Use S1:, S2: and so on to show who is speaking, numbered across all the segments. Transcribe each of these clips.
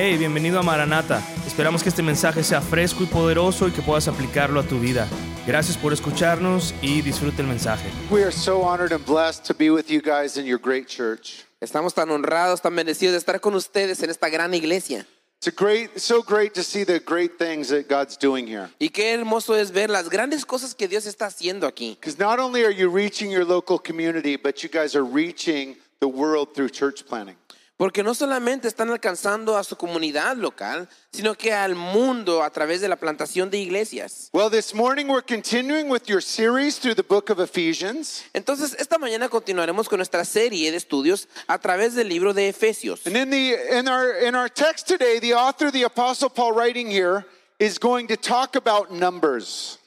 S1: Hey, bienvenido a Maranata. Esperamos que este mensaje sea fresco y poderoso y que puedas aplicarlo a tu vida. Gracias por escucharnos y disfrute el mensaje.
S2: We are so honored and blessed to be with you guys in your great church.
S3: Estamos tan honrados, tan bendecidos de estar con ustedes en esta gran iglesia.
S2: It's a great, so great to see the great things that God's doing here.
S3: Y qué hermoso es ver las grandes cosas que Dios está haciendo aquí.
S2: Because not only are you reaching your local community, but you guys are reaching the world through church planning.
S3: Porque no solamente están alcanzando a su comunidad local, sino que al mundo a través de la plantación de iglesias.
S2: Well, this morning we're continuing with your series through the book of Ephesians.
S3: Entonces, esta mañana continuaremos con nuestra serie de estudios a través del libro de Efesios.
S2: And in the in our in our text today, the author, the apostle Paul writing here, is going to talk about numbers.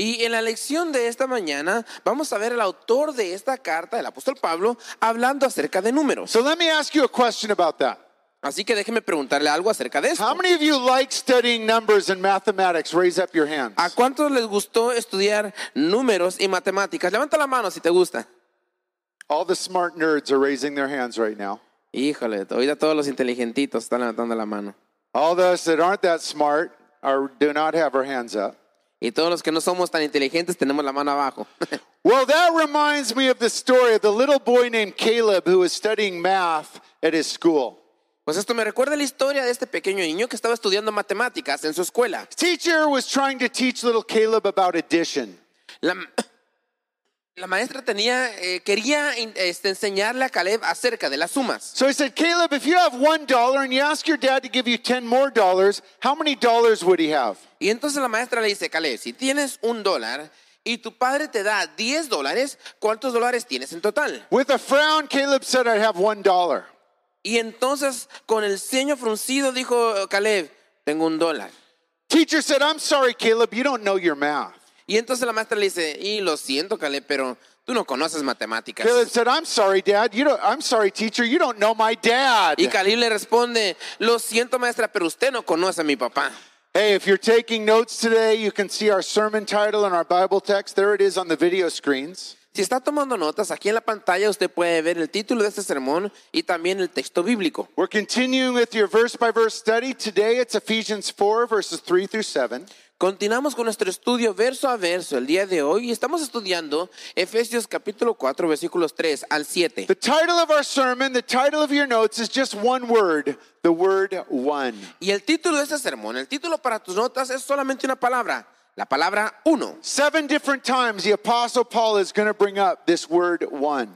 S3: Y en la lección de esta mañana vamos a ver al autor de esta carta, el apóstol Pablo, hablando acerca de números.
S2: So let me ask you a question about that.
S3: Así que déjeme preguntarle algo acerca de
S2: How
S3: esto.
S2: many of you like studying numbers and mathematics? Raise up your hands.
S3: ¿A cuántos les gustó estudiar números y matemáticas? Levanta la mano si te gusta.
S2: All the smart nerds are raising their hands right now.
S3: Híjole, ahorita todos los inteligentitos están levantando la mano.
S2: All those that aren't that smart are do not have our hands up.
S3: Y todos los que no somos tan inteligentes tenemos la mano abajo.
S2: Well, that reminds me of the story of the little boy named Caleb who was studying math at his school.
S3: Pues esto me recuerda la historia de este pequeño niño que estaba estudiando matemáticas en su escuela.
S2: Teacher was trying to teach little Caleb about addition.
S3: La, la maestra tenía, eh, quería este, enseñarle a Caleb acerca de las sumas.
S2: So he said, Caleb, if you have one dollar and you ask your dad to give you ten more dollars, how many dollars would he have?
S3: Y entonces la maestra le dice, Caleb, si tienes un dólar y tu padre te da 10 dólares, ¿cuántos dólares tienes en total?
S2: With a frown, Caleb said, I'd have one dollar.
S3: Y entonces con el ceño fruncido dijo Caleb, tengo un dólar.
S2: Teacher said, I'm sorry, Caleb, you don't know your math.
S3: Y entonces la maestra le dice, y lo siento Caleb, pero tú no conoces matemáticas.
S2: Caleb said, I'm sorry, Dad. You don't I'm sorry, teacher, you don't know my dad.
S3: Y Caleb le responde, lo siento maestra, pero usted no conoce a mi papá.
S2: Hey, if you're taking notes today, you can see our sermon title and our Bible text. There it is on the video screens.
S3: Si está tomando notas, aquí en la pantalla usted puede ver el título de este sermón y también el texto bíblico.
S2: We're continuing with your verse by verse study. Today it's Ephesians 4, verses 3 through 7.
S3: Continuamos con nuestro estudio verso a verso el día de hoy y estamos estudiando Efesios capítulo 4 versículos 3 al 7.
S2: The title of our sermon, the title of your notes is just one word the word one.
S3: Y el título de este sermón, el título para tus notas es solamente una palabra, la palabra uno.
S2: Seven different times the Apostle Paul is going to bring up this word one.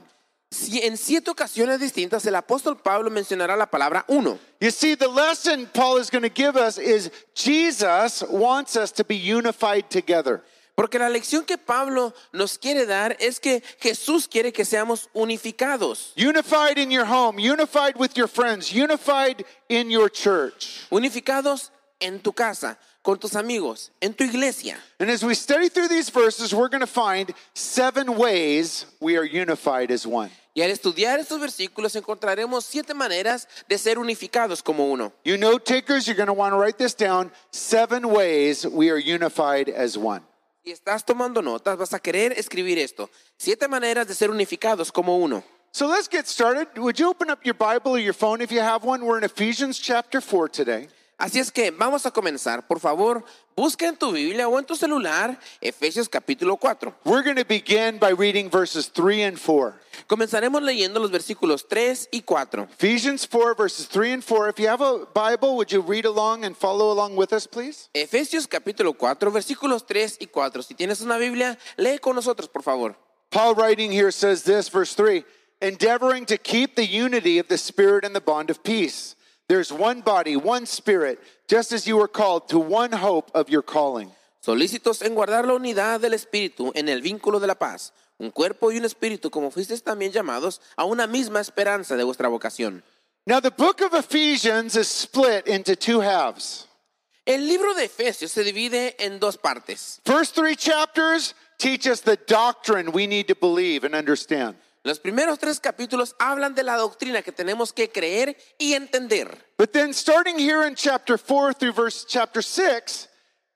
S3: Si- En siete ocasiones distintas el apóstol Pablo mencionará la palabra uno.
S2: You see, the lesson Paul is going to give us is Jesus wants us to be unified together.
S3: Porque la lección que Pablo nos quiere dar es que Jesús quiere que seamos unificados.
S2: Unified in your home, unified with your friends, unified in your church.
S3: Unificados en tu casa, con tus amigos, en tu iglesia.
S2: And as we study through these verses, we're going to find seven ways we are unified as one.
S3: Y al estudiar estos versículos encontraremos siete maneras de ser unificados como uno.
S2: You note takers, you're going to want to write this down seven ways we are unified as one.
S3: Si estás tomando notas, vas a querer escribir esto. Siete maneras de ser unificados como uno.
S2: So let's get started. Would you open up your Bible or your phone if you have one? We're in Ephesians chapter 4 today.
S3: Así es que vamos a comenzar. Por favor, busca en tu Biblia o en tu celular Efesios capítulo 4.
S2: We're going to begin by reading verses 3 and 4.
S3: Comenzaremos leyendo los versículos 3 y 4.
S2: Ephesians 4, verses 3 and 4. If you have a Bible, would you read along and follow along with us, please?
S3: Efesios capítulo 4, versículos 3 y 4. Si tienes una Biblia, lee con nosotros, por favor.
S2: Paul writing here says this, verse 3 endeavoring to keep the unity of the Spirit and the bond of peace. There's one body, one Spirit, just as you were called to one hope of your calling.
S3: Solícitos en guardar la unidad del Espíritu en el vínculo de la paz. Un cuerpo y un espíritu, como fuisteis también llamados a una misma esperanza de vuestra vocación.
S2: Now, the book of Ephesians is split into two halves.
S3: El libro de Efesios se divide en dos partes.
S2: First three chapters teach us the doctrine we need to believe and understand.
S3: Los primeros tres capítulos hablan de la doctrina que tenemos que creer y entender.
S2: But then, starting here in chapter 4 through verse chapter 6,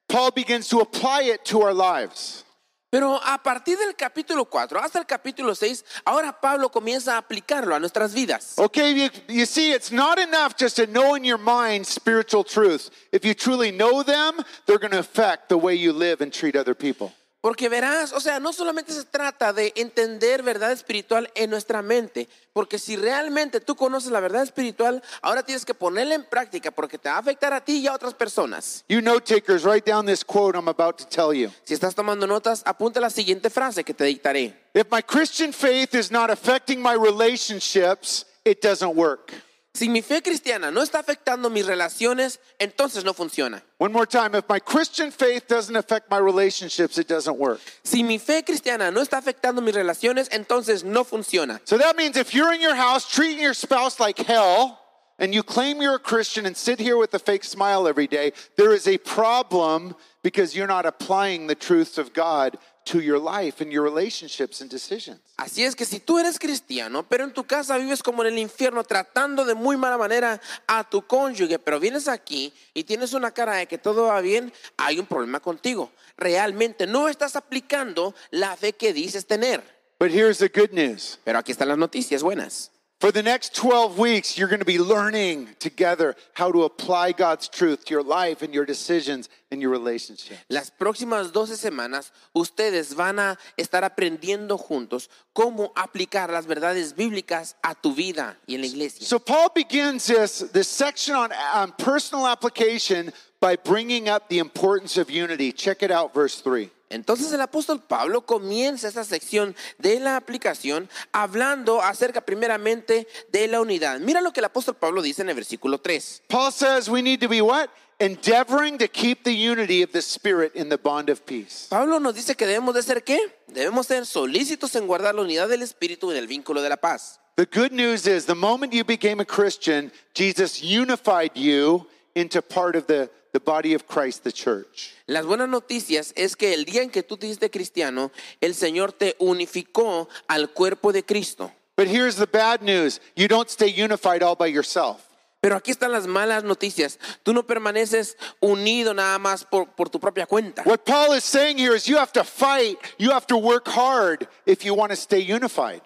S2: Paul begins to apply it to our lives.
S3: Pero a partir del capítulo 4 hasta el capítulo 6, ahora Pablo comienza a aplicarlo a nuestras vidas.
S2: Okay, you, you see, it's not enough just to know in your mind spiritual truths. If you truly know them, they're going to affect the way you live and treat other people.
S3: Porque verás, o sea, no solamente se trata de entender verdad espiritual en nuestra mente, porque si realmente tú conoces la verdad espiritual, ahora tienes que ponerla en práctica porque te va a afectar a ti y a otras personas.
S2: You note takers, write down this quote I'm about to tell you.
S3: Si estás tomando notas, apunta la siguiente frase que te dictaré.
S2: If my Christian faith is not affecting my relationships, it doesn't work.
S3: Si mi fe cristiana no está afectando mis relaciones, entonces no funciona.
S2: One more time. If my Christian faith doesn't affect my relationships, it doesn't work.
S3: Si mi fe cristiana no está afectando mis relaciones, entonces no funciona.
S2: So that means if you're in your house treating your spouse like hell, and you claim you're a Christian and sit here with a fake smile every day, there is a problem because you're not applying the truths of God to your life and your relationships and decisions.
S3: Así es que si tú eres cristiano, pero en tu casa vives como en el infierno, tratando de muy mala manera a tu cónyuge, pero vienes aquí y tienes una cara de que todo va bien, hay un problema contigo. Realmente no estás aplicando la fe que dices tener.
S2: But here's the good news.
S3: Pero aquí están las noticias buenas.
S2: For the next 12 weeks, you're going to be learning together how to apply God's truth to your life and your decisions and your relationships.
S3: Las próximas 12 semanas ustedes van a estar aprendiendo juntos cómo aplicar las verdades bíblicas a tu vida y en la iglesia.
S2: So Paul begins this, this section on, on personal application by bringing up the importance of unity. Check it out, verse 3.
S3: Entonces el apóstol Pablo comienza esta sección de la aplicación hablando acerca primeramente de la unidad. Mira lo que el apóstol Pablo dice en el versículo 3.
S2: Paul says we need to be what? Endeavoring to keep the unity of the Spirit in the bond of peace.
S3: Pablo nos dice que debemos de ser qué? Debemos ser solícitos en guardar la unidad del espíritu en el vínculo de la paz.
S2: The good news is the moment you became a Christian, Jesus unified you into part of the, the body of Christ, the church.
S3: Las buenas noticias es que el día en que tú te hiciste cristiano, el Señor te unificó al cuerpo de Cristo.
S2: But here's the bad news you don't stay unified all by yourself.
S3: Pero aquí están las malas noticias. Tú no permaneces unido nada más por, por tu propia cuenta.
S2: What Paul is saying here is you have to fight, you have to work hard if you want to stay unified.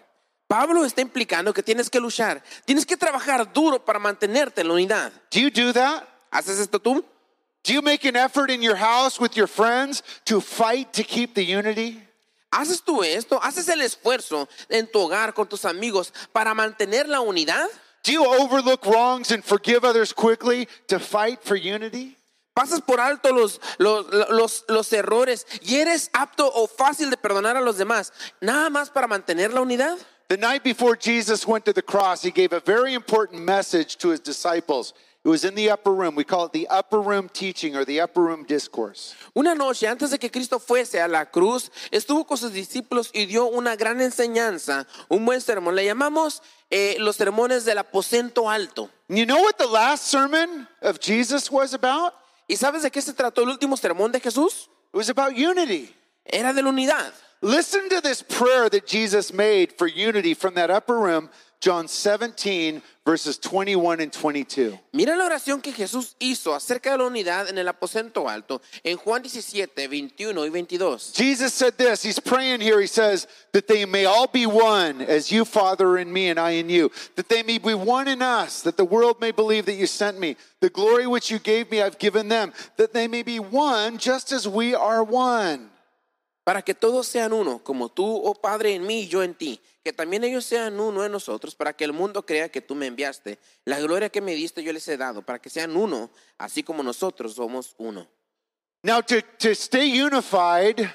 S3: Pablo está implicando que tienes que luchar, tienes que trabajar duro para mantenerte en la unidad.
S2: Do you do that?
S3: ¿Haces esto tú?
S2: Do you make an effort in your house with your friends to fight to keep the unity?
S3: ¿Haces tú esto? ¿Haces el esfuerzo en tu hogar con tus amigos para mantener la unidad?
S2: Do you overlook wrongs and forgive others quickly to fight for unity?
S3: Pasas por alto los, los, los, los errores y eres apto o fácil de perdonar a los demás, nada más para mantener la unidad.
S2: The night before Jesus went to the cross, he gave a very important message to his disciples. It was in the upper room. We call it the upper room teaching or the upper room discourse.
S3: Una noche antes de que Cristo fuese a la cruz, estuvo con sus discípulos y dio una gran enseñanza, un buen sermón. Le llamamos eh, los sermones del aposento alto.
S2: You know what the last sermon of Jesus was about?
S3: ¿Y sabes de qué se trató el último sermón de Jesús?
S2: It was about unity.
S3: Era de la unidad.
S2: Listen to this prayer that Jesus made for unity from that upper room, John 17, verses 21 and 22.
S3: Mira la oración que Jesús hizo acerca de la unidad en el aposento alto en Juan 17, 21 y 22.
S2: Jesus said this. He's praying here. He says, that they may all be one, as you, Father, in me, and I in you. That they may be one in us, that the world may believe that you sent me. The glory which you gave me, I've given them. That they may be one, just as we are one.
S3: Para que todos sean uno, como tú, oh Padre, en mí y yo en ti. Que también ellos sean uno en nosotros, para que el mundo crea que tú me enviaste. La gloria que me diste yo les he dado, para que sean uno, así como nosotros somos uno.
S2: Now, to, to stay unified,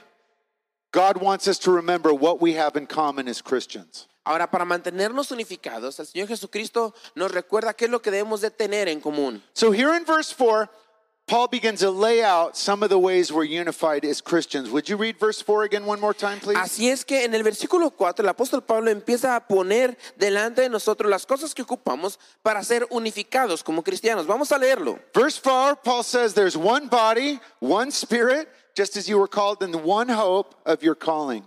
S2: God wants us to remember what we have in common as Christians.
S3: Ahora, para mantenernos unificados, el Señor Jesucristo nos recuerda qué es lo que debemos de tener en común.
S2: So, here in verse 4, Paul begins to lay out some of the ways we're unified as Christians. Would you read verse 4 again one more time, please?
S3: Así es que en el versículo 4 el apóstol Pablo empieza a poner delante de nosotros las cosas que ocupamos para ser unificados como cristianos. Vamos a leerlo.
S2: Verse 4, Paul says, There's one body, one spirit, just as you were called in the one hope of your calling.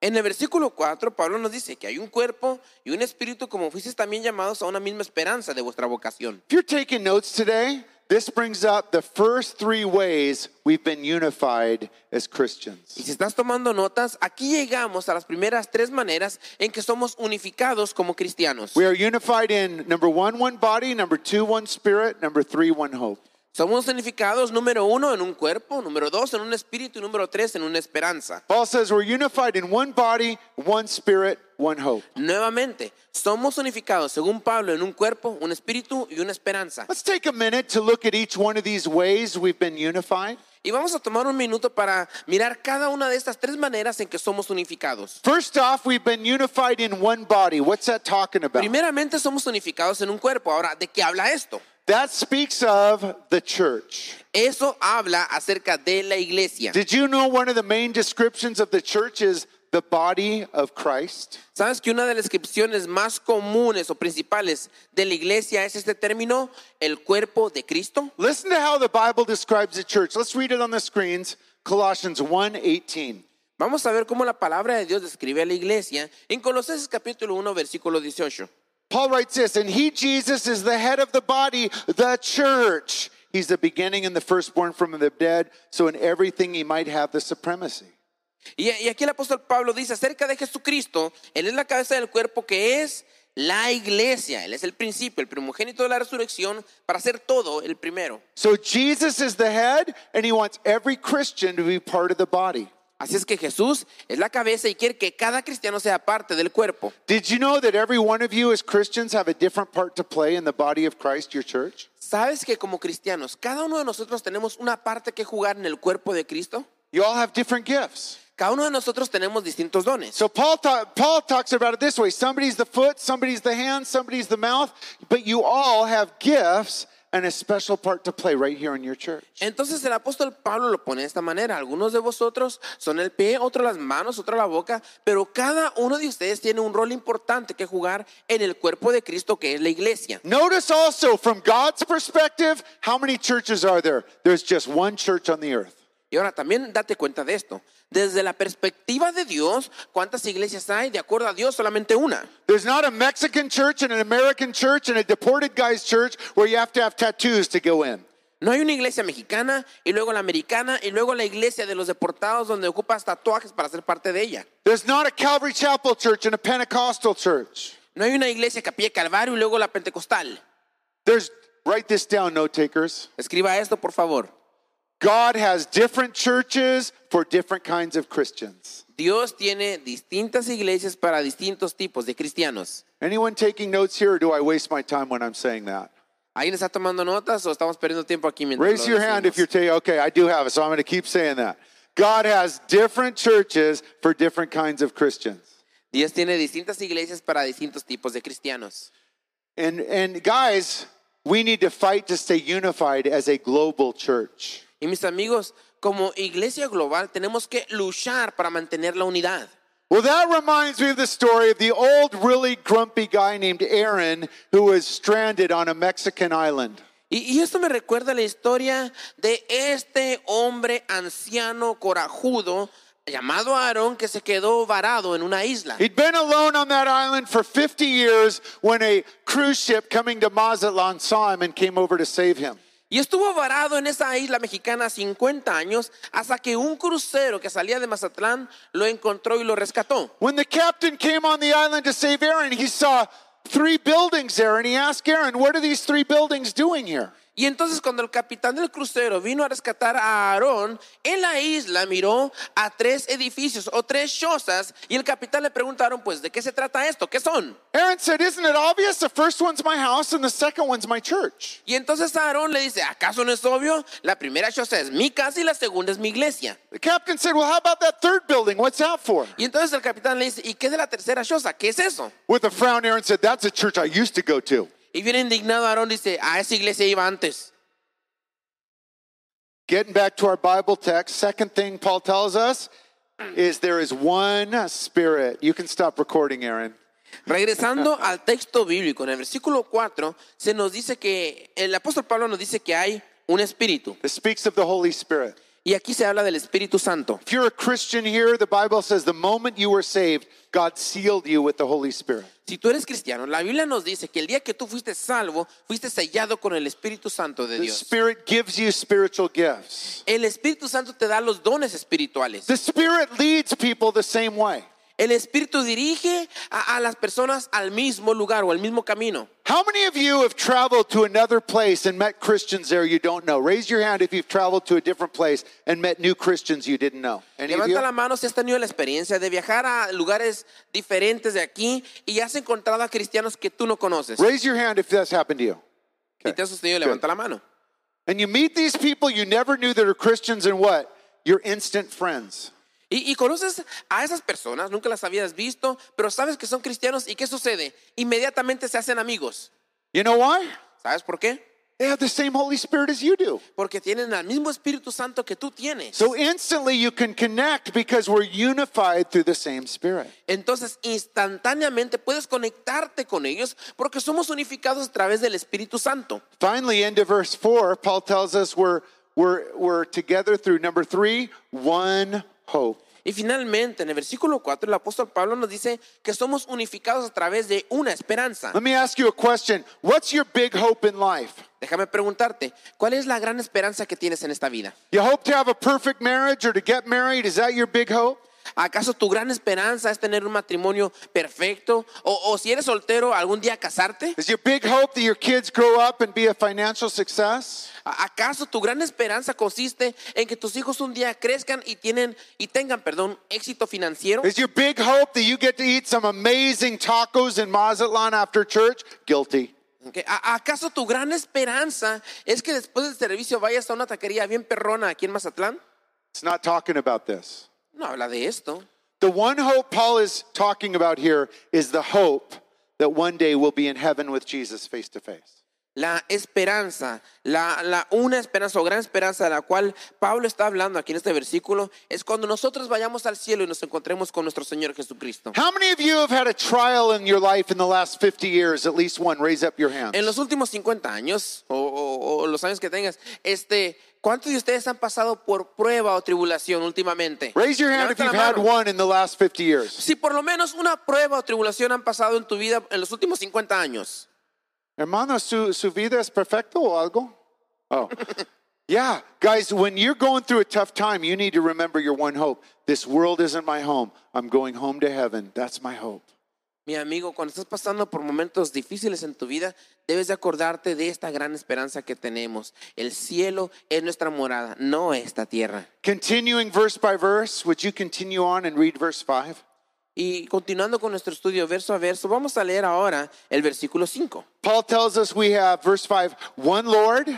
S3: En el versículo 4 Pablo nos dice que hay un cuerpo y un espíritu como fuisteis también llamados a una misma esperanza de vuestra vocación.
S2: If you're taking notes today, this brings up the first three ways we've been unified as Christians.
S3: Y si estás tomando notas, aquí llegamos a las primeras tres maneras en que somos unificados como cristianos.
S2: We are unified in number one, one body, number two, one spirit, number three, one hope.
S3: Somos unificados, número uno, en un cuerpo, número dos, en un espíritu y número tres, en una esperanza.
S2: Paul says we're unified in one body, one spirit, one hope.
S3: Nuevamente, somos unificados, según Pablo, en un cuerpo, un espíritu y una esperanza.
S2: Let's take a minute to look at each one of these ways we've been unified.
S3: Y vamos a tomar un minuto para mirar cada una de estas tres maneras en que somos unificados.
S2: First off, we've been unified in one body. What's that talking about?
S3: Primeramente somos unificados en un cuerpo. Ahora, ¿de qué habla esto?
S2: That speaks of the church.
S3: Eso habla acerca de la iglesia.
S2: Did you know one of the main descriptions of the church is the body of Christ?
S3: ¿Sabes que una de las descripciones más comunes o principales de la iglesia es este término, el cuerpo de Cristo?
S2: Listen to how the Bible describes the church. Let's read it on the screens. Colossians 1:18.
S3: Vamos a ver cómo la palabra de Dios describe a la iglesia en Colosenses capítulo 1, versículo 18.
S2: Paul writes this, and he, Jesus, is the head of the body, the church. He's the beginning and the firstborn from the dead, so in everything he might have the supremacy.
S3: Y, y aquí el apóstol Pablo dice acerca de Jesucristo, Él es la cabeza del cuerpo que es la iglesia. Él es el principio, el primogénito de la resurrección para ser todo el primero.
S2: So Jesus is the head, and he wants every Christian to be part of the body.
S3: Así es que Jesús es la cabeza y quiere que cada cristiano sea parte del cuerpo.
S2: Did you know that every one of you as Christians have a different part to play in the body of Christ, your church?
S3: ¿Sabes que como cristianos, cada uno de nosotros tenemos una parte que jugar en el cuerpo de Cristo?
S2: You all have different gifts.
S3: Cada uno de nosotros tenemos distintos dones.
S2: So Paul, ta- Paul talks about it this way somebody's the foot, somebody's the hand, somebody's the mouth, but you all have gifts and a special part to play right here in your church.
S3: Entonces el apóstol Pablo lo pone de esta manera. Algunos de vosotros son el pie, otros las manos, otros la boca, pero cada uno de ustedes tiene un rol importante que jugar en el cuerpo de Cristo que es la iglesia.
S2: Notice also from God's perspective, how many churches are there? There's just one church on the earth.
S3: Y ahora también date cuenta de esto. Desde la perspectiva de Dios, ¿cuántas iglesias hay? De acuerdo a Dios, solamente una.
S2: There's not a Mexican church and an American church and a deported guy's church where you have to have tattoos to go in.
S3: No hay una iglesia mexicana y luego la americana y luego la iglesia de los deportados donde ocupas tatuajes para ser parte de ella.
S2: There's not a Calvary Chapel church and a Pentecostal church.
S3: No hay una iglesia Capilla Calvario y luego la pentecostal.
S2: There's, write this down, note takers.
S3: Escriba esto, por favor.
S2: God has different churches for different kinds of Christians.
S3: Dios tiene distintas iglesias para distintos tipos de cristianos.
S2: Anyone taking notes here, or do I waste my time when I'm saying that?
S3: ¿Alguien está tomando notas o estamos perdiendo tiempo aquí mientras
S2: Raise your hand if you're taking, okay, I do have it, so I'm going to keep saying that. God has different churches for different kinds of Christians.
S3: Dios tiene distintas iglesias para distintos tipos de cristianos.
S2: And, and guys, we need to fight to stay unified as a global church.
S3: Y mis amigos, como iglesia global tenemos que luchar para mantener la unidad.
S2: Well, that reminds me of the story of the old, really grumpy guy named Aaron who was stranded on a Mexican island.
S3: Y, y esto me recuerda la historia de este hombre anciano corajudo llamado Aarón que se quedó varado en una isla.
S2: He'd been alone on that island for 50 years when a cruise ship coming to Mazatlan saw him and came over to save him.
S3: Y estuvo varado en esa isla mexicana 50 años hasta que un crucero que salía de Mazatlán lo encontró y lo rescató.
S2: When the captain came on the island to save Aaron, he saw three buildings there and he asked Aaron, What are these three buildings doing here?
S3: Y entonces cuando el capitán del crucero vino a rescatar a Aarón, en la isla miró a tres edificios o tres chozas y el capitán le preguntaron, pues, ¿de qué se trata esto? ¿Qué son?
S2: Aaron said, Isn't it obvious? The first one's my house and the second one's my church.
S3: Y entonces Aarón le dice, ¿acaso no es obvio? La primera choza es mi casa y la segunda es mi iglesia.
S2: The captain said, Well, how about that third building? What's that for?
S3: Y entonces el capitán le dice, ¿y qué de la tercera choza? ¿Qué es eso?
S2: With a frown, Aaron said, That's a church I used to go to.
S3: Y bien indignado Aarón dice, a esa iglesia iba antes.
S2: Getting back to our Bible text, second thing Paul tells us is there is one spirit. You can stop recording, Aaron.
S3: Regresando al texto bíblico, en el versículo 4, se nos dice que el apóstol Pablo nos dice que hay un espíritu.
S2: It speaks of the Holy Spirit.
S3: Y aquí se habla del Espíritu Santo.
S2: If you're a Christian here, the Bible says the moment you were saved, God sealed you with the Holy Spirit.
S3: Si tú eres cristiano, la Biblia nos dice que el día que tú fuiste salvo, fuiste sellado con el Espíritu Santo de
S2: The
S3: Dios.
S2: Spirit gives you spiritual gifts.
S3: El Espíritu Santo te da los dones espirituales.
S2: The Spirit leads people the same way.
S3: El Espíritu dirige a, a las personas al mismo lugar o al mismo camino.
S2: How many of you have traveled to another place and met Christians there you don't know? Raise your hand if you've traveled to a different place and met new Christians you didn't know. Any?
S3: Levanta la mano si has tenido la experiencia de viajar a lugares diferentes de aquí y has encontrado a cristianos que tú no conoces.
S2: Raise your hand if that's happened to you.
S3: Si te has sucedido, levanta la mano.
S2: And you meet these people you never knew that are Christians and what? You're instant friends.
S3: Y, y conoces a esas personas, nunca las habías visto, pero sabes que son cristianos y ¿qué sucede? Inmediatamente se hacen amigos.
S2: You know why?
S3: ¿Sabes por qué?
S2: They have the same Holy Spirit as you do.
S3: Porque tienen el mismo Espíritu Santo que tú tienes.
S2: So instantly you can connect because we're unified through the same Spirit.
S3: Entonces, instantáneamente puedes conectarte con ellos porque somos unificados a través del Espíritu Santo.
S2: Finally, into verse 4, Paul tells us we're, we're, we're together through number three, one hope.
S3: Y finalmente, en el versículo 4, el apóstol Pablo nos dice que somos unificados a través de una esperanza.
S2: Let me ask you a question. What's your big hope in life?
S3: Déjame preguntarte, ¿cuál es la gran esperanza que tienes en esta vida?
S2: You hope to have a perfect marriage or to get married? Is that your big hope?
S3: ¿Acaso tu gran esperanza es tener un matrimonio perfecto? ¿O, o si eres soltero, algún día casarte?
S2: Is your big hope that your kids grow up and be a financial success?
S3: ¿A- ¿Acaso tu gran esperanza consiste en que tus hijos un día crezcan y, tienen, y tengan, perdón, éxito financiero?
S2: Is your big hope that you get to eat some amazing tacos in Mazatlan after church? Guilty.
S3: Ok, ¿a- ¿Acaso tu gran esperanza es que después del servicio vayas a una taquería bien perrona aquí en Mazatlán?
S2: It's not talking about this.
S3: No habla de esto.
S2: The one hope Paul is talking about here is the hope that one day we'll be in heaven with Jesus face to face.
S3: La esperanza, la, la una esperanza o gran esperanza de la cual Pablo está hablando aquí en este versículo es cuando nosotros vayamos al cielo y nos encontremos con nuestro Señor Jesucristo.
S2: How many of you have had a trial in your life in the last 50 years? At least one. Raise up your hands.
S3: En los últimos 50 años o, o- o los años que tengas, este, ¿cuántos de ustedes han pasado por prueba o tribulación últimamente?
S2: Raise your hand if you've had one in the last 50 years.
S3: Si por lo menos una prueba o tribulación han pasado en tu vida en los últimos 50 años.
S2: Hermano, su, su vida es perfecto o algo? Oh. yeah, guys, when you're going through a tough time, you need to remember your one hope. This world isn't my home. I'm going home to heaven. That's my hope.
S3: Mi amigo, cuando estás pasando por momentos difíciles en tu vida, debes de acordarte de esta gran esperanza que tenemos. El cielo es nuestra morada, no esta tierra.
S2: Continuing verse by verse, would you continue on and read verse 5?
S3: Y continuando con nuestro estudio verso a verso, vamos a leer ahora el versículo 5.
S2: Paul tells us we have, verse 5, one Lord,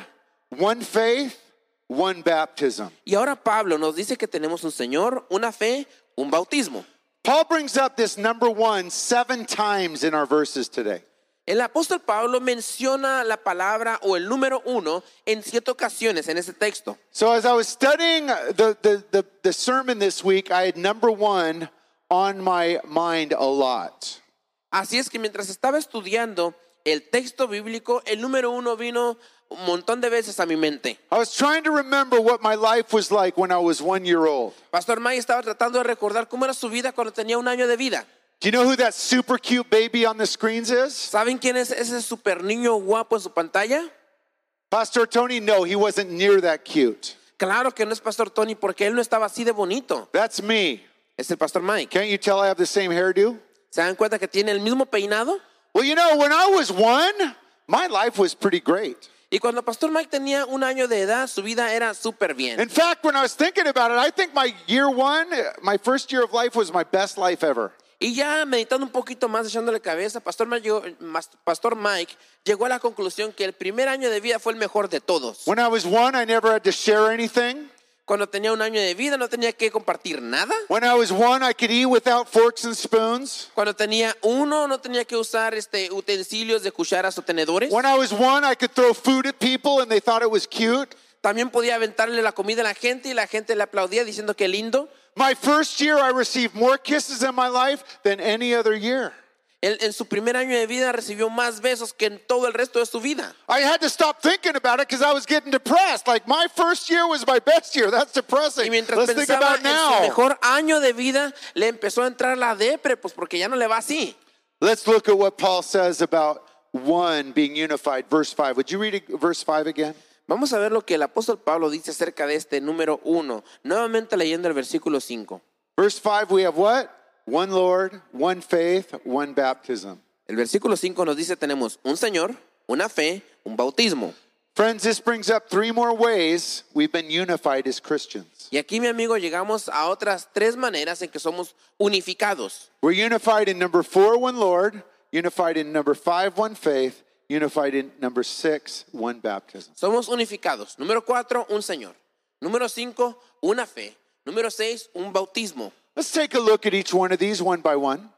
S2: one faith, one baptism.
S3: Y ahora Pablo nos dice que tenemos un Señor, una fe, un bautismo.
S2: Paul brings up this number one seven times in our verses today.
S3: El apóstol Pablo menciona la palabra o el número uno en siete ocasiones en ese texto.
S2: So as I was studying the, the, the, the sermon this week, I had number one on my mind a lot.
S3: Así es que mientras estaba estudiando el texto bíblico, el número uno vino un montón de veces a mi mente.
S2: I was trying to remember what my life was like when I was one year old.
S3: Pastor May estaba tratando de recordar cómo era su vida cuando tenía un año de vida.
S2: Do you know who that super cute baby on the screens is?
S3: ¿Saben quién es ese super niño guapo en su pantalla?
S2: Pastor Tony? No, he wasn't near that cute.
S3: Claro que no es Pastor Tony porque él no estaba así de bonito.
S2: That's me.
S3: Es el Pastor Mike.
S2: Can't you tell I have the same hairdo?
S3: ¿Se dan cuenta que tiene el mismo peinado?
S2: Well, you know, when I was one, my life was pretty great.
S3: Y cuando Pastor Mike tenía un año de edad, su vida era súper bien.
S2: In fact, when I was thinking about it, I think my year one, my first year of life was my best life ever.
S3: Y ya meditando un poquito más, echándole cabeza, Pastor Mike, llegó, Pastor Mike llegó a la conclusión que el primer año de vida fue el mejor de todos.
S2: When I was one, I never had to share anything.
S3: Cuando tenía un año de vida no tenía que compartir nada.
S2: When I was one, I could eat without forks and spoons.
S3: Cuando tenía uno no tenía que usar este, utensilios de cucharas o tenedores.
S2: When I was one, I could throw food at people and they thought it was cute.
S3: También podía aventarle la comida a la gente y la gente le aplaudía diciendo que lindo.
S2: My first year, I received more kisses in my life than any other year.
S3: Él en su primer año de vida recibió más besos que en todo el resto de su vida.
S2: I had to stop thinking about it because I was getting depressed. Like my first year was my best year. That's
S3: Y
S2: depressing.
S3: mientras
S2: Let's think
S3: pensaba
S2: about
S3: en su
S2: now.
S3: mejor año de vida, le empezó a entrar la depre, pues porque ya no le va así.
S2: Let's look at what Paul says about one being unified. Verse 5. Would you read verse 5 again?
S3: Vamos a ver lo que el apóstol Pablo dice acerca de este número uno, nuevamente leyendo el versículo 5.
S2: Verse 5, we have what? One Lord, one faith, one baptism.
S3: El versículo 5 nos dice tenemos un Señor, una fe, un bautismo.
S2: Friends, this brings up three more ways we've been unified as Christians.
S3: Y aquí, mi amigo, llegamos a otras tres maneras en que somos unificados.
S2: We're unified in number four, one Lord, unified in number five, one faith, unified in number six, one baptism.
S3: Somos unificados. Número cuatro, un Señor. Número cinco, una fe. Número seis, un bautismo.
S2: Let's take a look at each one of these one by one.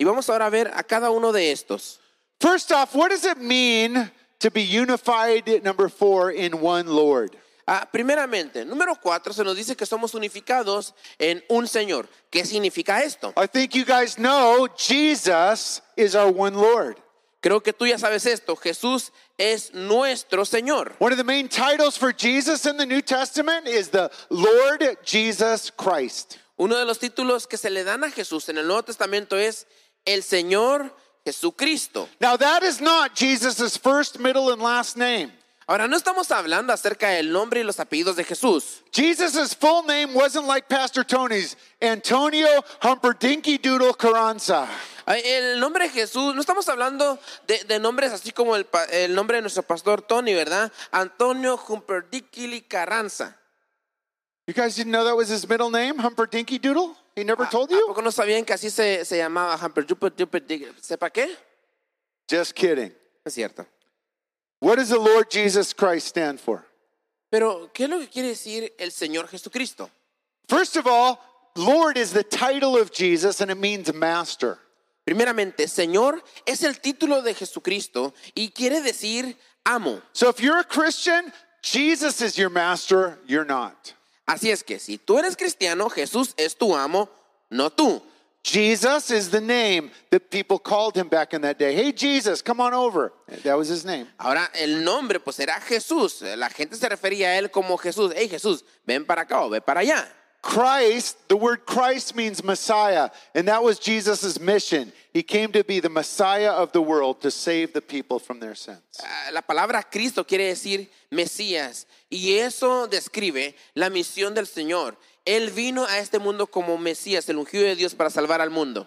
S3: Y vamos ahora a ver a cada uno de estos.
S2: First off, what does it mean to be unified, number four, in one Lord?
S3: Ah, primeramente, número cuatro, se nos dice que somos unificados en un Señor. ¿Qué significa esto?
S2: I think you guys know Jesus is our one Lord.
S3: Creo que tú ya sabes esto. Jesús es nuestro Señor.
S2: One of the main titles for Jesus in the New Testament is the Lord Jesus Christ.
S3: Uno de los títulos que se le dan a Jesús en el Nuevo Testamento es el Señor Jesucristo.
S2: Now, that is not Jesus' first, middle, and last name.
S3: Ahora, no estamos hablando acerca del nombre y los apellidos de Jesús.
S2: Jesus' full name wasn't like Pastor Tony's Antonio Humperdinky Doodle Carranza.
S3: El nombre de Jesús, no estamos hablando de, de nombres así como el, el nombre de nuestro pastor Tony, ¿verdad? Antonio Humperdinckily Carranza.
S2: You guys didn't know that was his middle name, Humperdinky Doodle? He never ah, told
S3: ¿A
S2: you?
S3: poco no sabían que así se, se llamaba Humperdinckily? ¿Sepa qué?
S2: Just kidding.
S3: Es cierto.
S2: What does the Lord Jesus Christ stand for?
S3: Pero, ¿qué es lo que quiere decir el Señor Jesucristo?
S2: First of all, Lord is the title of Jesus and it means master.
S3: Primeramente, Señor es el título de Jesucristo y quiere decir amo.
S2: So if you're a Christian, Jesus is your master, you're not.
S3: Así es que si tú eres cristiano, Jesús es tu amo, no tú.
S2: Jesus is the name that people called him back in that day. Hey, Jesus, come on over. That was his name.
S3: Ahora el nombre pues era Jesús. La gente se refería a él como Jesús. Hey Jesús, ven para acá o ven para allá.
S2: Christ, the word Christ means Messiah, and that was Jesus' mission. He came to be the Messiah of the world to save the people from their sins.
S3: Ah, La palabra Cristo quiere decir Mesías y eso describe la misión del Señor. Él vino a este mundo como Mesías, el ungido de Dios para salvar al mundo.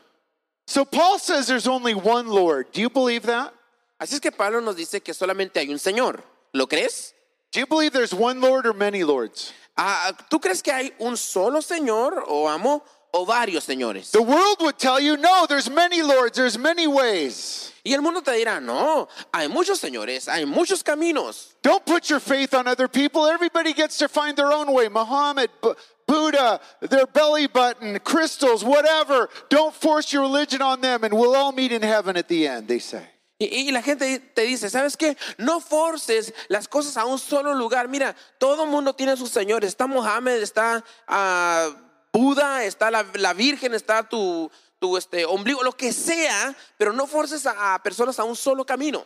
S2: So Paul says there's only one Lord. Do you believe that?
S3: Así es que Pablo nos dice que solamente hay un Señor. ¿Lo crees?
S2: Do you believe there's one Lord or many lords?
S3: Ah, ¿Tú crees que hay un solo Señor o amo o varios señores?
S2: The world would tell you, no, there's many lords, there's many ways.
S3: Y el mundo te dirá, no, hay muchos señores, hay muchos caminos.
S2: Don't put your faith on other people. Everybody gets to find their own way. Muhammad, Bu- Buddha, their belly button, crystals, whatever. Don't force your religion on them, and we'll all meet in heaven at the end, they say.
S3: Y, y la gente te dice, ¿sabes qué? No forces las cosas a un solo lugar. Mira, todo mundo tiene sus señores. Está Mohammed, está ah, Buda, está la, la Virgen, está tu, tu este, ombligo, lo que sea, pero no forces a, a personas a un solo camino.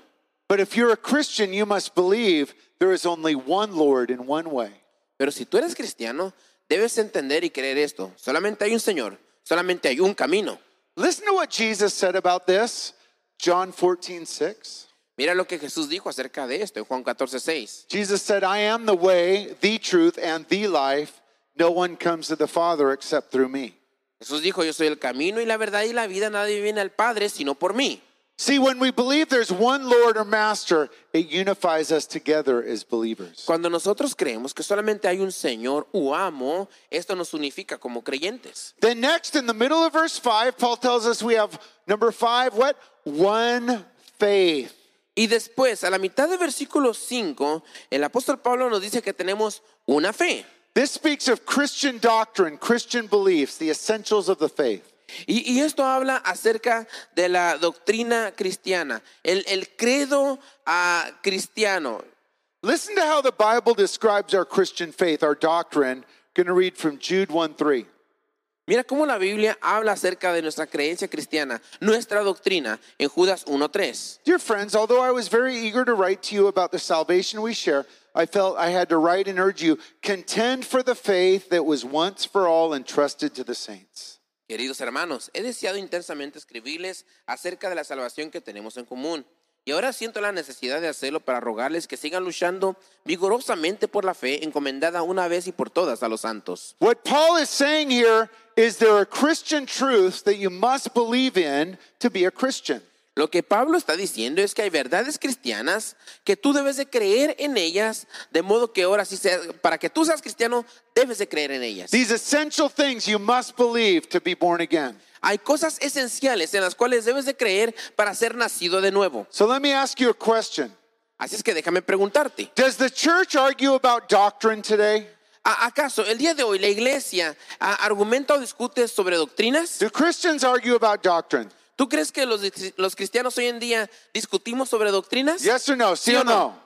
S2: But if you're a Christian, you must believe there is only one Lord in one way.
S3: Pero si tú eres cristiano, debes entender y creer esto. Solamente hay un Señor, solamente hay un camino.
S2: Listen to what Jesus said about this. John 14, 6.
S3: Mira lo que Jesús dijo acerca de esto en Juan 14, 6.
S2: Jesus said, I am the way, the truth, and the life. No one comes to the Father except through me.
S3: Jesús dijo, yo soy el camino y la verdad y la vida, nadie viene al Padre sino por mí.
S2: See, when we believe there's one Lord or Master, it unifies us together as believers.
S3: Cuando nosotros creemos que solamente hay un Señor u amo, esto nos unifica como creyentes.
S2: Then, next, in the middle of verse 5, Paul tells us we have number 5, what? One faith.
S3: Y después, a la mitad del versículo 5, el apóstol Pablo nos dice que tenemos una fe.
S2: This speaks of Christian doctrine, Christian beliefs, the essentials of the faith.
S3: Y, y esto habla acerca de la doctrina cristiana, el, el credo ah, cristiano.
S2: Listen to how the Bible describes our Christian faith, our doctrine. going to read from Jude 1 3.
S3: Mira cómo la Biblia habla acerca de nuestra creencia cristiana, nuestra doctrina, en Judas 1.3.
S2: Dear friends, although I was very eager to write to you about the salvation we share, I felt I had to write and urge you contend for the faith that was once for all entrusted to the saints.
S3: Queridos hermanos, he deseado intensamente escribirles acerca de la salvación que tenemos en común. Y ahora siento la necesidad de hacerlo para rogarles que sigan luchando vigorosamente por la fe encomendada una vez y por todas a los santos.
S2: What Paul is saying here is there are Christian truths that you must believe in to be a Christian.
S3: Lo que Pablo está diciendo es que hay verdades cristianas que tú debes de creer en ellas, de modo que ahora sí sea, para que tú seas cristiano, debes de creer en ellas.
S2: These essential things you must believe to be born again.
S3: Hay cosas esenciales en las cuales debes de creer para ser nacido de nuevo.
S2: So let me ask you a question.
S3: Así es que déjame preguntarte,
S2: Does the church argue about doctrine today?
S3: ¿a- ¿acaso el día de hoy la iglesia argumenta o discute sobre doctrinas?
S2: Do Christians argue about doctrine?
S3: ¿Tú crees que los, los cristianos hoy en día discutimos sobre doctrinas?
S2: Yes or no? Sí
S3: ¿Sí
S2: or
S3: o no?
S2: no?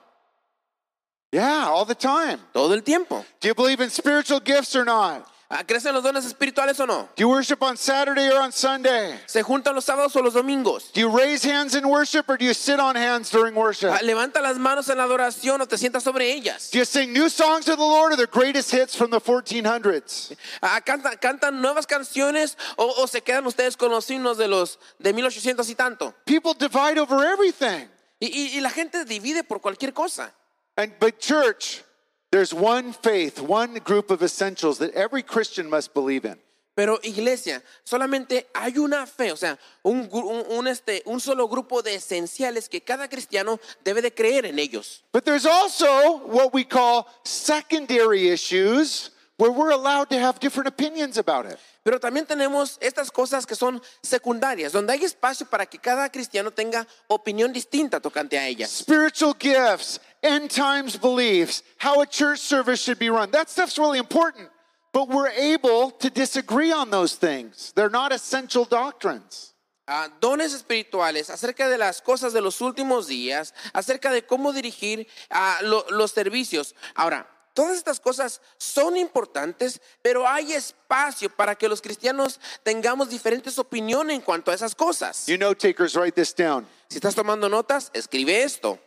S2: Yeah, all the time.
S3: Todo el tiempo.
S2: Do you believe in spiritual gifts or not?
S3: Ah, ¿Crees en los dones espirituales o no?
S2: Do you worship on Saturday or on Sunday?
S3: ¿Se juntan los sábados o los domingos?
S2: Do you raise hands in worship or do you sit on hands during worship?
S3: Ah, ¿Levanta las manos en la adoración o te sientas sobre ellas?
S2: Do you sing new songs of the Lord or the greatest hits from the 1400s?
S3: Ah, ¿Cantan, cantan nuevas canciones o, o se quedan ustedes con los himnos de los de 1800 y tanto?
S2: People divide over everything.
S3: Y, y- y la gente divide por cualquier cosa.
S2: And but church, there's one faith, one group of essentials that every Christian must believe in.
S3: Pero iglesia, solamente hay una fe, o sea, un, un, un, este, un solo grupo de esenciales que cada cristiano debe de creer en ellos.
S2: But there's also what we call secondary issues where we're allowed to have different opinions about it.
S3: Pero también tenemos estas cosas que son secundarias, donde hay espacio para que cada cristiano tenga opinión distinta tocante a ellas.
S2: Spiritual gifts, end times beliefs, how a church service should be run. That stuff's really important. But we're able to disagree on those things. They're not essential doctrines.
S3: Ah, dones espirituales, acerca de las cosas de los últimos días, acerca de cómo dirigir ah, lo- los servicios. Ahora, todas estas cosas son importantes, pero hay espacio para que los cristianos tengamos diferentes opiniones en cuanto a esas cosas.
S2: You know, takers, write this down.
S3: Si estás tomando notas, escribe esto.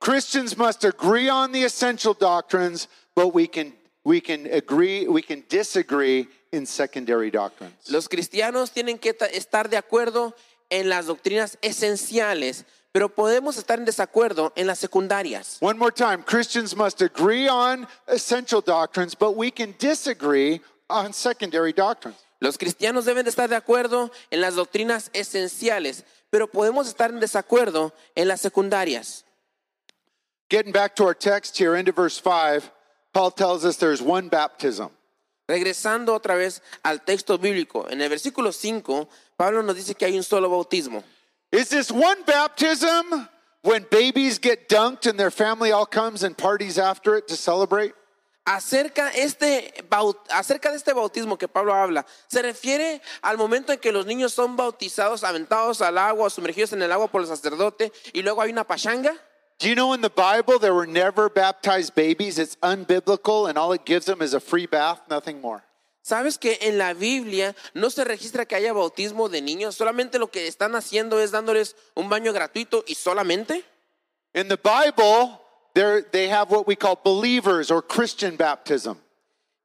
S2: Christians must agree on the essential doctrines, but we can we can agree, we can disagree in secondary doctrines.
S3: Los cristianos tienen que estar de acuerdo en las doctrinas esenciales, pero podemos estar en desacuerdo en las secundarias.
S2: One more time, Christians must agree on essential doctrines, but we can disagree on secondary doctrines.
S3: Los cristianos deben de estar de acuerdo en las doctrinas esenciales, pero podemos estar en desacuerdo en las secundarias.
S2: Getting back to our text here, into verse 5, Paul tells us there's one baptism.
S3: Regresando otra vez al texto bíblico, en el versículo 5, Pablo nos dice que hay un solo bautismo.
S2: Is this one baptism when babies get dunked and their family all comes and parties after it to celebrate?
S3: Acerca, este, acerca de este bautismo que Pablo habla, se refiere al momento en que los niños son bautizados, aventados al agua, sumergidos en el agua por el sacerdote, y luego hay una pachanga.
S2: Do you know in the Bible there were never baptized babies? It's unbiblical and all it gives them is a free bath, nothing more.
S3: ¿Sabes que en la Biblia no se registra que haya bautismo de niños? Solamente lo que están haciendo es dándoles un baño gratuito y solamente.
S2: In the Bible, they have what we call believers or Christian baptism.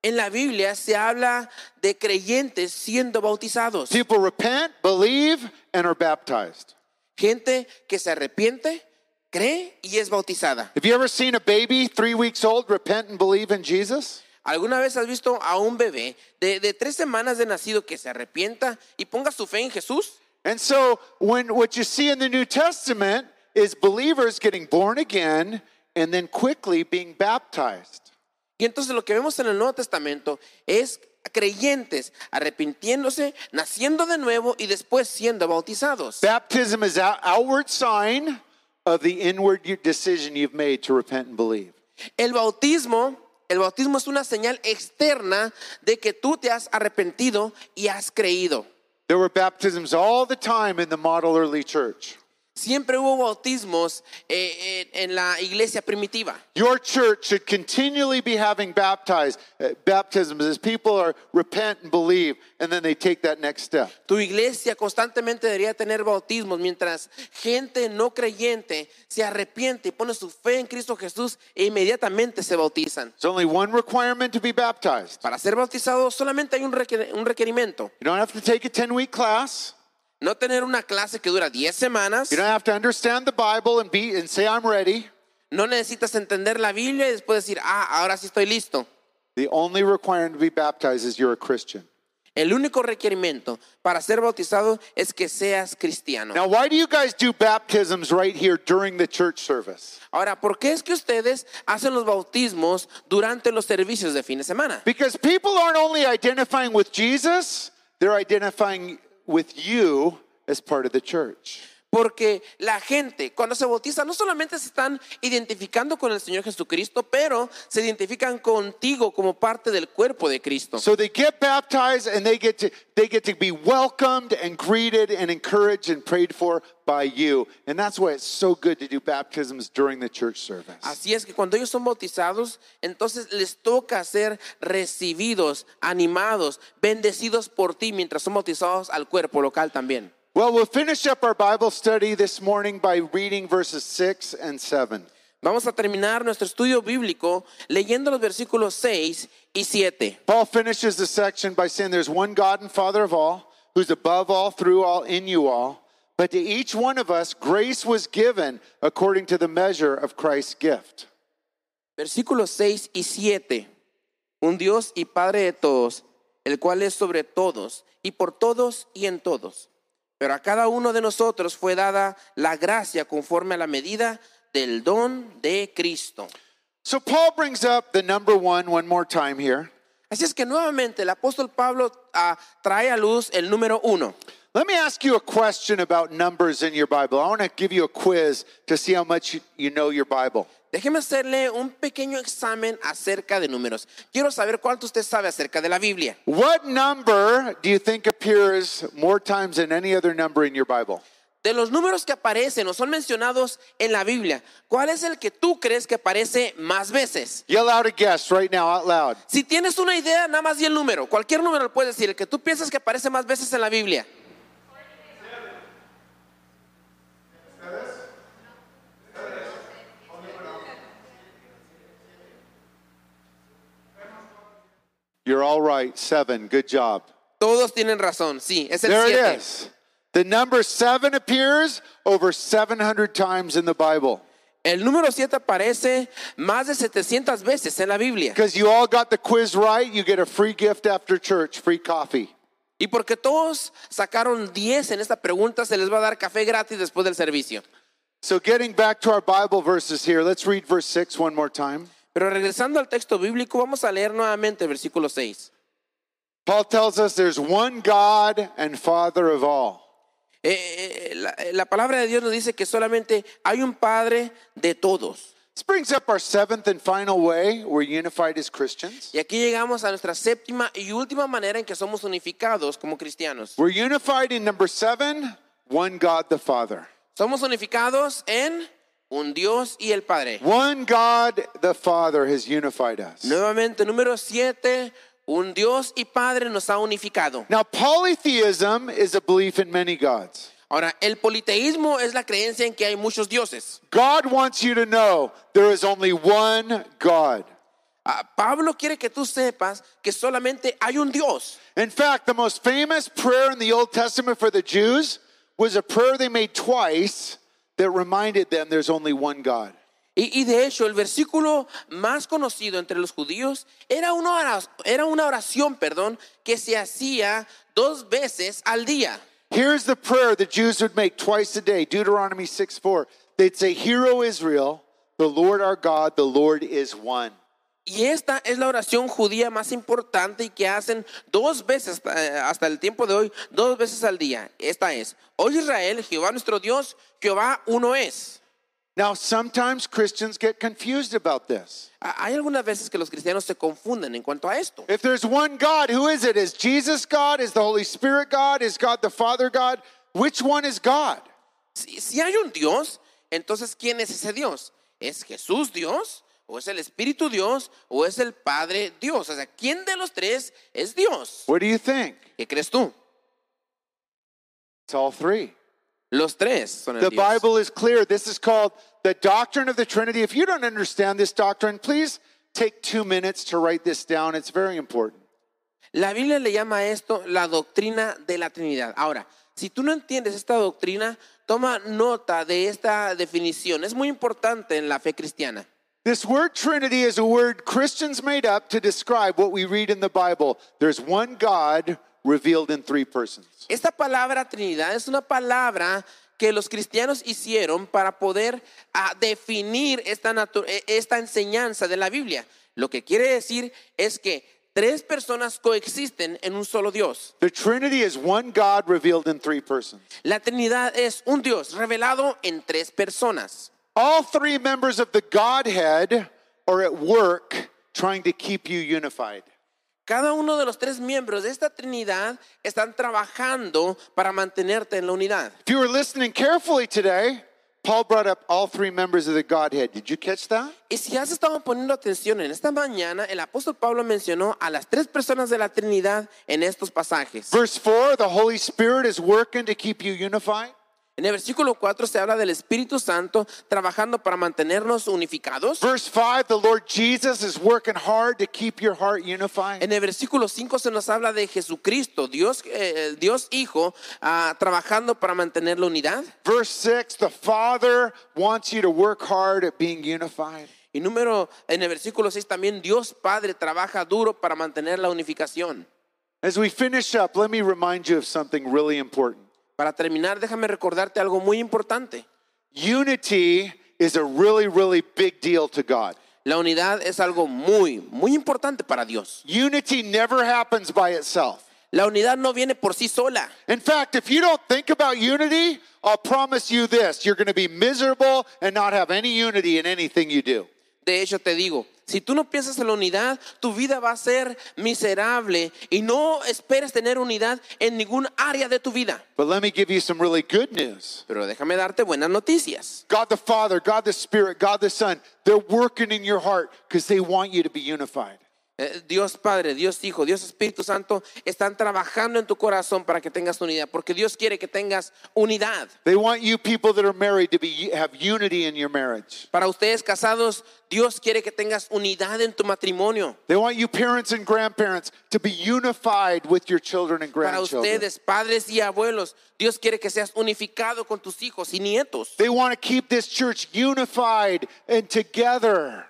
S3: En la Biblia se habla de creyentes siendo bautizados.
S2: People repent, believe, and are baptized.
S3: Gente que se arrepiente, cree y es bautizada.
S2: Have you ever seen a baby three weeks old repent and believe in Jesus?
S3: ¿Alguna vez has visto a un bebé de, de tres semanas de nacido que se arrepienta y ponga su fe en Jesús?
S2: And so when what you see in the New Testament is believers getting born again and then quickly being baptized.
S3: Y entonces lo que vemos en el Nuevo Testamento es creyentes arrepintiéndose, naciendo de nuevo y después siendo bautizados.
S2: Baptism is an outward sign of the inward decision you've made to repent and believe.
S3: El bautismo, el bautismo es una señal externa de que tú te has arrepentido y has creído.
S2: There were baptisms all the time in the model early church.
S3: Siempre hubo bautismos eh, en, en la iglesia primitiva.
S2: Your church should continually be having baptized uh, baptisms as people are repent and believe, and then they take that next step.
S3: Tu iglesia constantemente debería tener bautismos mientras gente no creyente se arrepiente y pone su fe en Cristo Jesús e inmediatamente se bautizan.
S2: There's only one requirement to be baptized.
S3: Para ser bautizado solamente hay un, requer- un requerimiento.
S2: You don't have to take a 10 week class.
S3: No tener una clase que dura 10 semanas.
S2: You don't have to understand the Bible and be and say I'm ready.
S3: No necesitas entender la Biblia y después decir, ah, ahora sí estoy listo.
S2: The only requirement to be baptized is you're a Christian.
S3: El único requerimiento para ser bautizado es que seas cristiano.
S2: Now, why do you guys do baptisms right here during the church service?
S3: Ahora, ¿por qué es que ustedes hacen los bautismos durante los servicios de fin de semana?
S2: Because people aren't only identifying with Jesus, they're identifying with you as part of the church.
S3: Porque la gente cuando se bautiza no solamente se están identificando con el Señor Jesucristo, pero se identifican contigo como parte del cuerpo de Cristo.
S2: So they get baptized and they get to they get to be welcomed and greeted and encouraged and prayed for by you. And that's why it's so good to do baptisms during the church service.
S3: Así es que cuando ellos son bautizados, entonces les toca ser recibidos, animados, bendecidos por ti mientras son bautizados al cuerpo local también.
S2: Well, we'll finish up our Bible study this morning by reading verses 6 and 7.
S3: Vamos a terminar nuestro estudio bíblico leyendo los versículos 6 y 7.
S2: Paul finishes the section by saying there's one God and Father of all, who's above all, through all, in you all. But to each one of us, grace was given according to the measure of Christ's gift.
S3: Versículos 6 y 7. Un Dios y Padre de todos, el cual es sobre todos y por todos y en todos. Pero a cada uno de nosotros fue dada la gracia conforme a la medida del don de Cristo.
S2: So Paul brings up the number one one more time here.
S3: Así es que nuevamente el apóstol Pablo ah, trae a luz el número uno.
S2: Let me ask you a question about numbers in your Bible. I want to give you a quiz to see how much you, you know your Bible.
S3: Déjeme hacerle un pequeño examen acerca de números. Quiero saber cuánto usted sabe acerca de la Biblia.
S2: What number do you think appears more times than any other number in your Bible?
S3: De los números que aparecen o son mencionados en la Biblia, ¿cuál es el que tú crees que aparece más veces?
S2: Yell out a guess right now out loud.
S3: Si tienes una idea, nada más di el número. Cualquier número lo puedes decir. El que tú piensas que aparece más veces en la Biblia.
S2: You're all right. Seven. Good job.
S3: Todos tienen razón. Sí, es el
S2: There it
S3: 7.
S2: is. The number seven appears over 700 times in the Bible.
S3: El número 7 aparece más de 700 veces en la Biblia.
S2: Because you all got the quiz right, you get a free gift after church, free coffee.
S3: Y porque todos sacaron 10 en esta pregunta, se les va a dar café gratis después del servicio.
S2: So, getting back to our Bible verses here, let's read verse 6 one more time.
S3: Pero regresando al texto bíblico, vamos a leer nuevamente el versículo 6.
S2: Paul tells us there's one God and Father of all.
S3: Eh, eh, la, la palabra de Dios nos dice que solamente hay un Padre de todos.
S2: This brings up our seventh and final way we're unified as Christians.
S3: Y aquí llegamos a nuestra séptima y última manera en que somos unificados como cristianos.
S2: We're unified in number seven, one God the Father.
S3: Somos unificados en un Dios y el Padre.
S2: One God the Father has unified us.
S3: Nuevamente, número 7, un Dios y Padre nos ha unificado.
S2: Now, polytheism is a belief in many gods.
S3: Ahora, el politeísmo es la creencia en que hay muchos dioses.
S2: God wants you to know there is only one God.
S3: Ah, Pablo quiere que tú sepas que solamente hay un Dios.
S2: In fact, the most famous prayer in the Old Testament for the Jews was a prayer they made twice that reminded them there's only one God.
S3: Y, y de hecho, el versículo más conocido entre los judíos era una oración, era una oración perdón, que se hacía dos veces al día.
S2: Here's the prayer the Jews would make twice a day Deuteronomy 6 4. They'd say, Hear, O Israel, the Lord our God, the Lord is one.
S3: Y esta es la oración judía más importante y que hacen dos veces eh, hasta el tiempo de hoy, dos veces al día. Esta es, Oye Israel, Jehová nuestro Dios, Jehová uno es.
S2: Now, sometimes Christians get confused about this.
S3: Hay algunas veces que los cristianos se confunden en cuanto a esto.
S2: If there's one God, who is it? Is Jesus God? Is the Holy Spirit God? Is God the Father God? Which one is God?
S3: Si, si hay un Dios, entonces ¿quién es ese Dios? ¿Es Jesús Dios? ¿O es el Espíritu Dios? ¿O es el Padre Dios? O sea, ¿quién de los tres es Dios?
S2: What do you think?
S3: ¿Qué crees tú?
S2: It's all three.
S3: Los tres son el
S2: The
S3: Dios.
S2: Bible is clear. This is called the doctrine of the Trinity. If you don't understand this doctrine, please take two minutes to write this down. It's very important.
S3: La Biblia le llama esto la doctrina de la Trinidad. Ahora, si tú no entiendes esta doctrina, toma nota de esta definición. Es muy importante en la fe cristiana.
S2: This word Trinity is a word Christians made up to describe what we read in the Bible. There's one God revealed in three persons.
S3: Esta palabra Trinidad es una palabra que los cristianos hicieron para poder ah, definir esta, esta enseñanza de la Biblia. Lo que quiere decir es que tres personas coexisten en un solo Dios.
S2: The Trinity is one God revealed in three persons.
S3: La Trinidad es un Dios revelado en tres personas.
S2: All three members of the Godhead are at work trying to keep you unified.
S3: Cada uno de los tres miembros de esta Trinidad están trabajando para mantenerte en la unidad.
S2: If you were listening carefully today, Paul brought up all three members of the Godhead. Did you catch that?
S3: Y si has estado poniendo atención en esta mañana, el apóstol Pablo mencionó a las tres personas de la Trinidad en estos pasajes.
S2: Verse 4 the Holy Spirit is working to keep you unified.
S3: En el versículo 4 se habla del Espíritu Santo trabajando para mantenernos unificados.
S2: Verse 5 the Lord Jesus is working hard to keep your heart unified.
S3: En el versículo 5 se nos habla de Jesucristo, Dios, eh, Dios Hijo, ah, trabajando para mantener la unidad.
S2: Verse 6 the Father wants you to work hard at being unified.
S3: Y número, en el versículo 6 también Dios Padre trabaja duro para mantener la unificación.
S2: As we finish up, let me remind you of something really important.
S3: Para terminar, déjame recordarte algo muy importante.
S2: Unity is a really, really big deal to God.
S3: La unidad es algo muy, muy importante para Dios.
S2: Unity never happens by itself.
S3: La unidad no viene por sí sola.
S2: In fact, if you don't think about unity, I'll promise you this you're going to be miserable and not have any unity in anything you do.
S3: De hecho, te digo, si tú no piensas en la unidad, tu vida va a ser miserable y no esperes tener unidad en ningún área de tu vida.
S2: But let me give you some really good news.
S3: Pero déjame darte buenas noticias.
S2: God the Father, God the Spirit, God the Son, they're working in your heart because they want you to be unified.
S3: Eh, Dios Padre, Dios Hijo, Dios Espíritu Santo están trabajando en tu corazón para que tengas unidad, porque Dios quiere que tengas unidad.
S2: They want you people that are married to be have unity in your marriage.
S3: Para ustedes casados, Dios quiere que tengas unidad en tu matrimonio.
S2: They want you parents and grandparents to be unified with your children and
S3: Para
S2: grandchildren.
S3: ustedes, padres y abuelos, Dios quiere que seas unificado con tus hijos y nietos.
S2: They want to keep this church unified and together.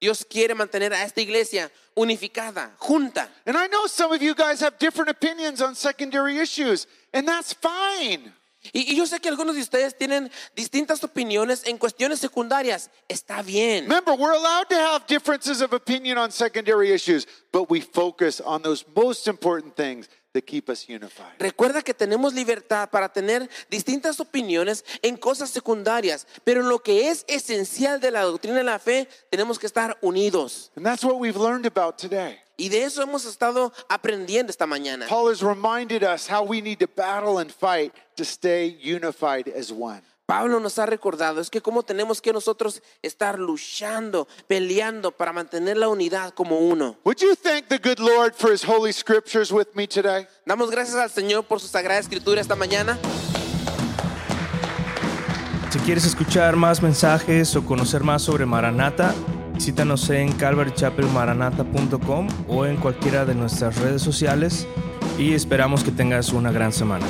S3: Dios quiere mantener a esta iglesia unificada, junta.
S2: And I know some of you guys have different opinions on secondary issues, and that's fine.
S3: Y, y yo sé que algunos de ustedes tienen distintas opiniones en cuestiones secundarias. Está bien.
S2: Remember, we're allowed to have differences of opinion on secondary issues, but we focus on those most important things that keep us unified.
S3: Recuerda que tenemos libertad para tener distintas opiniones en cosas secundarias, pero en lo que es esencial de la doctrina de la fe, tenemos que estar unidos.
S2: And that's what we've learned about today.
S3: Y de eso hemos estado aprendiendo esta mañana.
S2: Paul has reminded us how we need to battle and fight to stay unified as one.
S3: Pablo nos ha recordado es que cómo tenemos que nosotros estar luchando, peleando para mantener la unidad como uno.
S2: Would you thank the good Lord for his holy scriptures with me today?
S3: Damos gracias al Señor por su sagrada escritura esta mañana.
S1: Si quieres escuchar más mensajes o conocer más sobre Maranata, visítanos en calvarychapelmaranata.com o en cualquiera de nuestras redes sociales y esperamos que tengas una gran semana.